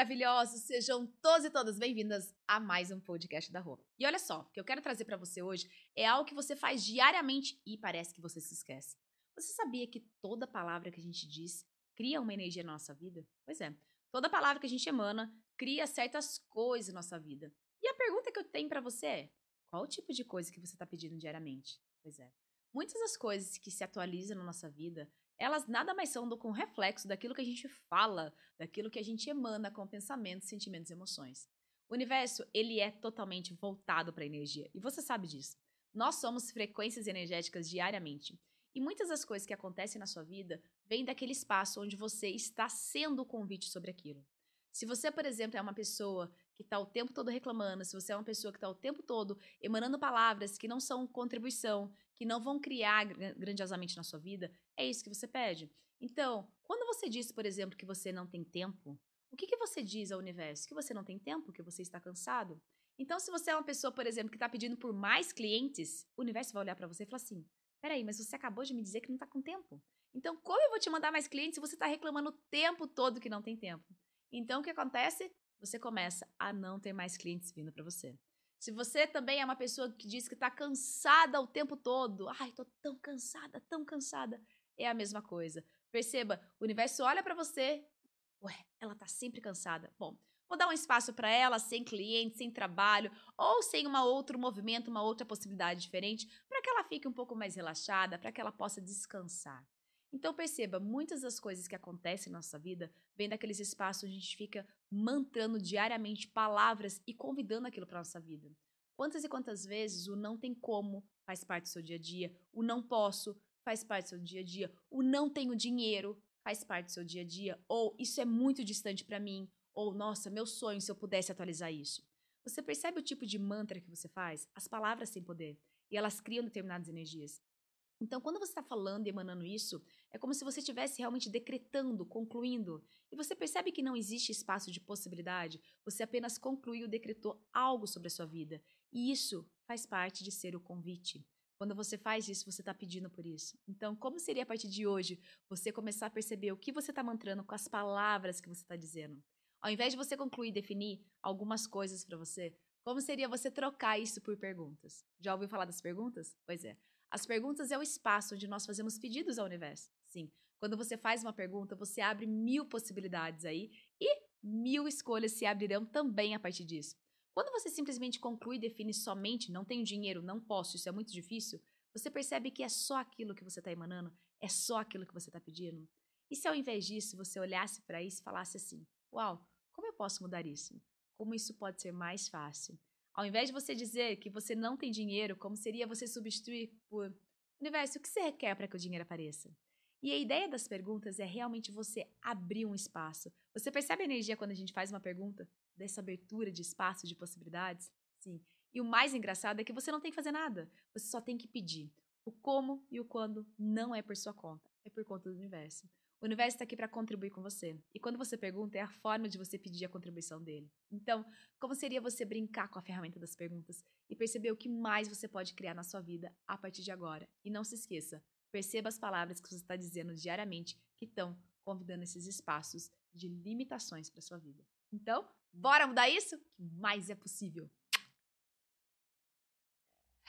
Maravilhosos! Sejam todos e todas bem-vindas a mais um podcast da Rua. E olha só, o que eu quero trazer para você hoje é algo que você faz diariamente e parece que você se esquece. Você sabia que toda palavra que a gente diz cria uma energia na nossa vida? Pois é, toda palavra que a gente emana cria certas coisas na nossa vida. E a pergunta que eu tenho para você é: qual o tipo de coisa que você está pedindo diariamente? Pois é, muitas das coisas que se atualizam na nossa vida elas nada mais são do que um reflexo daquilo que a gente fala, daquilo que a gente emana com pensamentos, sentimentos e emoções. O universo, ele é totalmente voltado para a energia, e você sabe disso. Nós somos frequências energéticas diariamente. E muitas das coisas que acontecem na sua vida vêm daquele espaço onde você está sendo o convite sobre aquilo. Se você, por exemplo, é uma pessoa que está o tempo todo reclamando, se você é uma pessoa que está o tempo todo emanando palavras que não são contribuição, que não vão criar grandiosamente na sua vida, é isso que você pede. Então, quando você diz, por exemplo, que você não tem tempo, o que, que você diz ao universo? Que você não tem tempo, que você está cansado? Então, se você é uma pessoa, por exemplo, que está pedindo por mais clientes, o universo vai olhar para você e falar assim: peraí, mas você acabou de me dizer que não está com tempo. Então, como eu vou te mandar mais clientes se você está reclamando o tempo todo que não tem tempo? Então, o que acontece? Você começa a não ter mais clientes vindo para você. Se você também é uma pessoa que diz que está cansada o tempo todo, ai, tô tão cansada, tão cansada, é a mesma coisa. Perceba, o universo olha para você, ué, ela tá sempre cansada. Bom, vou dar um espaço para ela, sem cliente, sem trabalho, ou sem um outro movimento, uma outra possibilidade diferente, para que ela fique um pouco mais relaxada, para que ela possa descansar. Então perceba, muitas das coisas que acontecem na nossa vida vêm daqueles espaços onde a gente fica mantrando diariamente palavras e convidando aquilo para nossa vida. Quantas e quantas vezes o não tem como faz parte do seu dia a dia, o não posso faz parte do seu dia a dia, o não tenho dinheiro faz parte do seu dia a dia, ou isso é muito distante para mim, ou nossa, meu sonho se eu pudesse atualizar isso. Você percebe o tipo de mantra que você faz? As palavras têm poder e elas criam determinadas energias. Então, quando você está falando e emanando isso, é como se você estivesse realmente decretando, concluindo. E você percebe que não existe espaço de possibilidade, você apenas concluiu, decretou algo sobre a sua vida. E isso faz parte de ser o convite. Quando você faz isso, você está pedindo por isso. Então, como seria a partir de hoje você começar a perceber o que você está mantrando com as palavras que você está dizendo? Ao invés de você concluir e definir algumas coisas para você, como seria você trocar isso por perguntas? Já ouviu falar das perguntas? Pois é. As perguntas é o espaço onde nós fazemos pedidos ao universo. Sim. Quando você faz uma pergunta, você abre mil possibilidades aí e mil escolhas se abrirão também a partir disso. Quando você simplesmente conclui e define somente não tenho dinheiro, não posso, isso é muito difícil, você percebe que é só aquilo que você está emanando, é só aquilo que você está pedindo. E se ao invés disso você olhasse para isso e falasse assim: Uau, como eu posso mudar isso? Como isso pode ser mais fácil? Ao invés de você dizer que você não tem dinheiro, como seria você substituir por universo, o que você requer para que o dinheiro apareça? E a ideia das perguntas é realmente você abrir um espaço. Você percebe a energia quando a gente faz uma pergunta? Dessa abertura de espaço, de possibilidades? Sim. E o mais engraçado é que você não tem que fazer nada. Você só tem que pedir. O como e o quando não é por sua conta, é por conta do universo. O universo está aqui para contribuir com você. E quando você pergunta, é a forma de você pedir a contribuição dele. Então, como seria você brincar com a ferramenta das perguntas e perceber o que mais você pode criar na sua vida a partir de agora? E não se esqueça, perceba as palavras que você está dizendo diariamente que estão convidando esses espaços de limitações para sua vida. Então, bora mudar isso? Que mais é possível.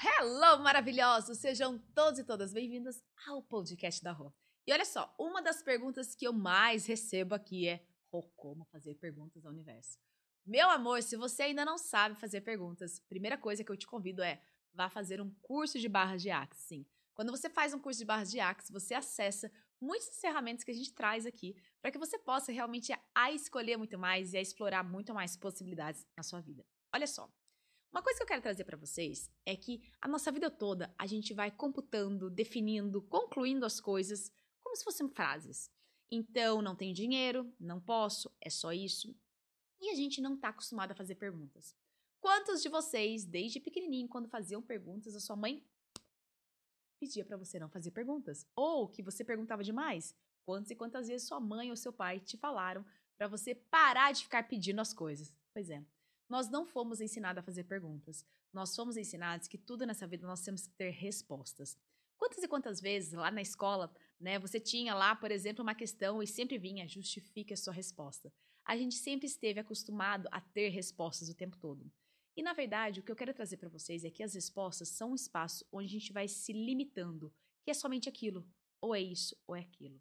Hello, maravilhosos! Sejam todos e todas bem-vindas ao podcast da Rô. E olha só, uma das perguntas que eu mais recebo aqui é oh, como fazer perguntas ao universo. Meu amor, se você ainda não sabe fazer perguntas, primeira coisa que eu te convido é vá fazer um curso de barras de Axis. Sim. Quando você faz um curso de barras de Axis, você acessa muitas ferramentas que a gente traz aqui para que você possa realmente a escolher muito mais e a explorar muito mais possibilidades na sua vida. Olha só, uma coisa que eu quero trazer para vocês é que a nossa vida toda a gente vai computando, definindo, concluindo as coisas como se fossem frases. Então, não tenho dinheiro, não posso, é só isso. E a gente não está acostumado a fazer perguntas. Quantos de vocês, desde pequenininho, quando faziam perguntas, a sua mãe pedia para você não fazer perguntas? Ou que você perguntava demais? Quantas e quantas vezes sua mãe ou seu pai te falaram para você parar de ficar pedindo as coisas? Pois é, nós não fomos ensinados a fazer perguntas. nós fomos ensinados que tudo nessa vida nós temos que ter respostas. Quantas e quantas vezes lá na escola, né, você tinha lá, por exemplo, uma questão e sempre vinha justifique a sua resposta. A gente sempre esteve acostumado a ter respostas o tempo todo. E na verdade, o que eu quero trazer para vocês é que as respostas são um espaço onde a gente vai se limitando, que é somente aquilo, ou é isso, ou é aquilo.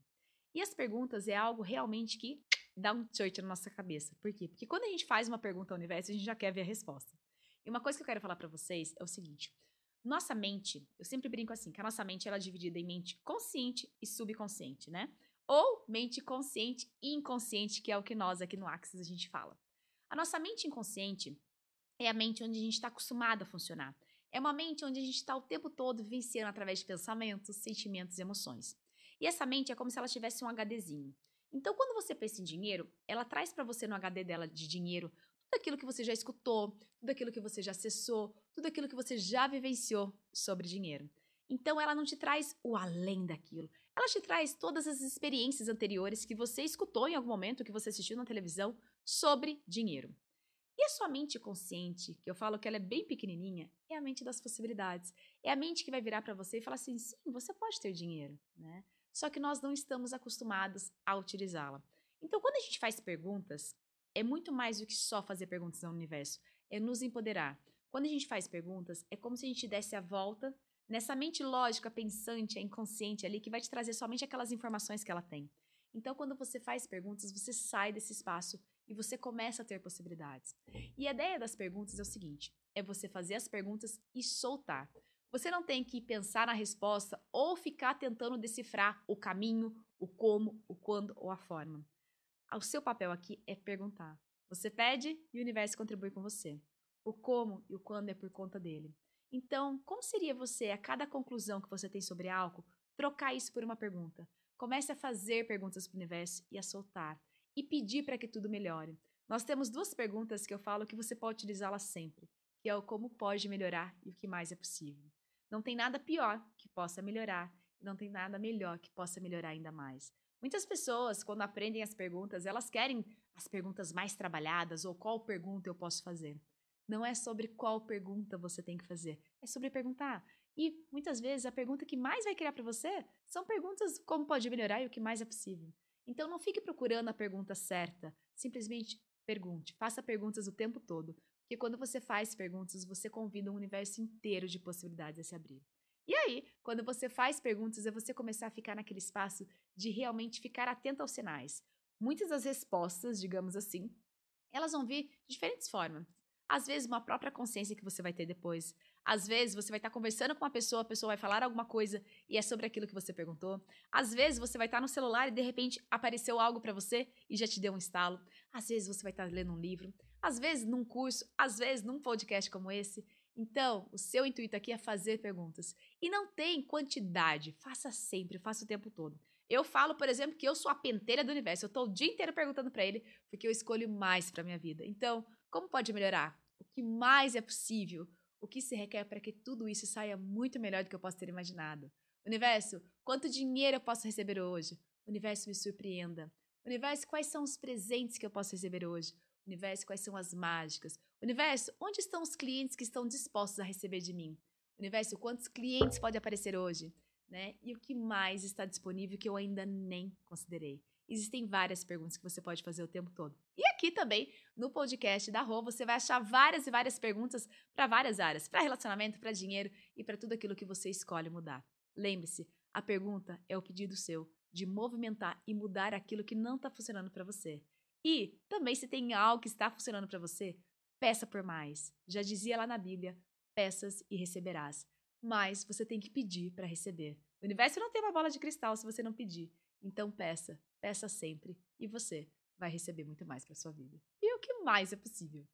E as perguntas é algo realmente que dá um search na nossa cabeça. Por quê? Porque quando a gente faz uma pergunta ao universo, a gente já quer ver a resposta. E uma coisa que eu quero falar para vocês é o seguinte: nossa mente, eu sempre brinco assim, que a nossa mente ela é dividida em mente consciente e subconsciente, né? Ou mente consciente e inconsciente, que é o que nós aqui no Axis a gente fala. A nossa mente inconsciente é a mente onde a gente está acostumado a funcionar. É uma mente onde a gente está o tempo todo vivenciando através de pensamentos, sentimentos e emoções. E essa mente é como se ela tivesse um HDzinho. Então, quando você pensa em dinheiro, ela traz para você no HD dela de dinheiro tudo aquilo que você já escutou, tudo aquilo que você já acessou, tudo aquilo que você já vivenciou sobre dinheiro. Então, ela não te traz o além daquilo. Ela te traz todas as experiências anteriores que você escutou em algum momento, que você assistiu na televisão sobre dinheiro. E a sua mente consciente, que eu falo que ela é bem pequenininha, é a mente das possibilidades. É a mente que vai virar para você e falar assim: sim, você pode ter dinheiro, né? Só que nós não estamos acostumados a utilizá-la. Então, quando a gente faz perguntas, é muito mais do que só fazer perguntas ao universo, é nos empoderar. Quando a gente faz perguntas, é como se a gente desse a volta nessa mente lógica, pensante, inconsciente ali, que vai te trazer somente aquelas informações que ela tem. Então, quando você faz perguntas, você sai desse espaço e você começa a ter possibilidades. E a ideia das perguntas é o seguinte: é você fazer as perguntas e soltar. Você não tem que pensar na resposta ou ficar tentando decifrar o caminho, o como, o quando ou a forma. O seu papel aqui é perguntar. Você pede e o universo contribui com você. O como e o quando é por conta dele. Então, como seria você, a cada conclusão que você tem sobre algo, trocar isso por uma pergunta? Comece a fazer perguntas para o universo e a soltar. E pedir para que tudo melhore. Nós temos duas perguntas que eu falo que você pode utilizá-las sempre, que é o como pode melhorar e o que mais é possível. Não tem nada pior que possa melhorar, e não tem nada melhor que possa melhorar ainda mais. Muitas pessoas, quando aprendem as perguntas, elas querem as perguntas mais trabalhadas ou qual pergunta eu posso fazer. Não é sobre qual pergunta você tem que fazer, é sobre perguntar. E muitas vezes a pergunta que mais vai criar para você são perguntas como pode melhorar e o que mais é possível. Então não fique procurando a pergunta certa, simplesmente pergunte, faça perguntas o tempo todo, porque quando você faz perguntas, você convida um universo inteiro de possibilidades a se abrir. E aí, quando você faz perguntas, é você começar a ficar naquele espaço de realmente ficar atento aos sinais. Muitas das respostas, digamos assim, elas vão vir de diferentes formas. Às vezes, uma própria consciência que você vai ter depois. Às vezes, você vai estar conversando com uma pessoa, a pessoa vai falar alguma coisa e é sobre aquilo que você perguntou. Às vezes, você vai estar no celular e de repente apareceu algo para você e já te deu um estalo. Às vezes, você vai estar lendo um livro às vezes num curso, às vezes num podcast como esse. Então, o seu intuito aqui é fazer perguntas. E não tem quantidade, faça sempre, faça o tempo todo. Eu falo, por exemplo, que eu sou a penteira do universo. Eu estou o dia inteiro perguntando para ele, porque eu escolho mais para minha vida. Então, como pode melhorar? O que mais é possível? O que se requer para que tudo isso saia muito melhor do que eu possa ter imaginado? Universo, quanto dinheiro eu posso receber hoje? Universo, me surpreenda. Universo, quais são os presentes que eu posso receber hoje? Universo, quais são as mágicas? Universo, onde estão os clientes que estão dispostos a receber de mim? Universo, quantos clientes pode aparecer hoje? Né? E o que mais está disponível que eu ainda nem considerei? Existem várias perguntas que você pode fazer o tempo todo. E aqui também, no podcast da Rô, você vai achar várias e várias perguntas para várias áreas, para relacionamento, para dinheiro e para tudo aquilo que você escolhe mudar. Lembre-se, a pergunta é o pedido seu de movimentar e mudar aquilo que não está funcionando para você. E também, se tem algo que está funcionando para você, peça por mais. Já dizia lá na Bíblia: peças e receberás. Mas você tem que pedir para receber. O universo não tem uma bola de cristal se você não pedir. Então peça, peça sempre e você vai receber muito mais para sua vida. E o que mais é possível?